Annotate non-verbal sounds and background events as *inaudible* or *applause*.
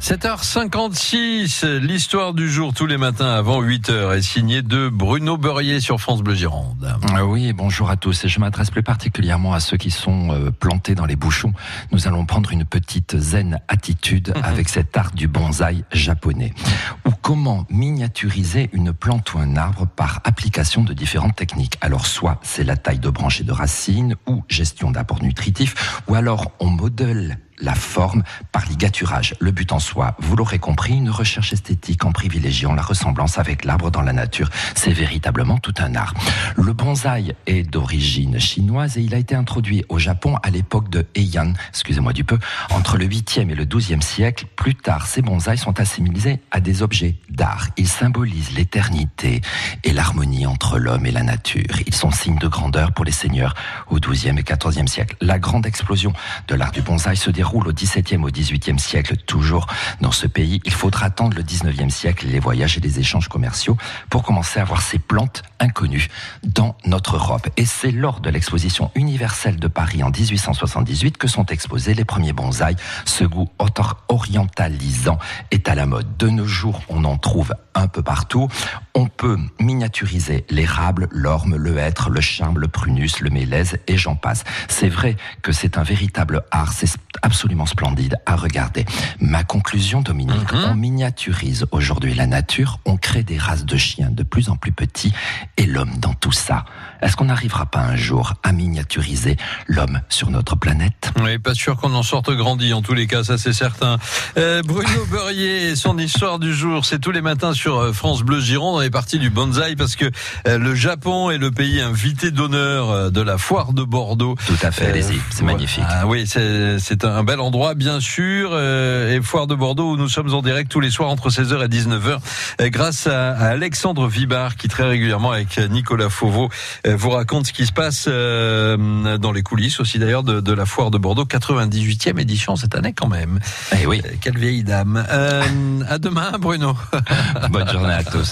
7h56, l'histoire du jour tous les matins avant 8h est signée de Bruno Beurrier sur France Bleu Gironde. Euh, Oui, bonjour à tous. Et je m'adresse plus particulièrement à ceux qui sont euh, plantés dans les bouchons. Nous allons prendre une petite zen attitude avec cet art du bonsaï japonais. Ou comment miniaturiser une plante ou un arbre par application de différentes techniques. Alors soit c'est la taille de branches et de racines ou gestion d'apport nutritif ou alors on modèle la forme par ligaturage. Le but en soi, vous l'aurez compris, une recherche esthétique en privilégiant la ressemblance avec l'arbre dans la nature. C'est véritablement tout un art. Le bonsaï est d'origine chinoise et il a été introduit au Japon à l'époque de Heian, excusez-moi du peu, entre le 8e et le 12e siècle. Plus tard, ces bonsaïs sont assimilés à des objets d'art. Ils symbolisent l'éternité et l'harmonie entre l'homme et la nature. Ils sont signes de grandeur pour les seigneurs au 12e et 14e siècle. La grande explosion de l'art du bonsaï se déroule au 17e au 18e siècle, toujours dans ce pays. Il faudra attendre le 19e siècle, les voyages et les échanges commerciaux pour commencer à voir ces plantes inconnues dans notre Europe. Et c'est lors de l'exposition universelle de Paris en 1878 que sont exposés les premiers bonsaïs. Ce goût orientalisant est à la mode. De nos jours, on en trouve un peu partout. On peut miniaturiser l'érable, l'orme, le hêtre, le charme, le prunus, le mélèze et j'en passe. C'est vrai que c'est un véritable art, c'est absolument splendide à regarder. Ma conclusion, Dominique, on miniaturise aujourd'hui la nature, on crée des races de chiens de plus en plus petits et l'homme dans tout ça. Est-ce qu'on n'arrivera pas un jour à miniaturiser l'homme sur notre planète? Oui, pas sûr qu'on en sorte grandi, en tous les cas, ça c'est certain. Euh, Bruno *laughs* Beurrier et son histoire du jour, c'est tous les matins sur euh, France Bleu Gironde. On est parti du bonsaï parce que euh, le Japon est le pays invité d'honneur euh, de la foire de Bordeaux. Tout à fait, allez-y, c'est magnifique. Ah oui, c'est un bel endroit, bien sûr. euh, et foire de Bordeaux où nous sommes en direct tous les soirs entre 16h et 19h euh, grâce à, à Alexandre Vibard qui très régulièrement avec Nicolas Fauveau vous raconte ce qui se passe euh, dans les coulisses aussi d'ailleurs de, de la foire de Bordeaux, 98e édition cette année quand même. Eh oui, Euh, Quelle vieille dame. Euh, à demain Bruno. *laughs* bonne journée à tous.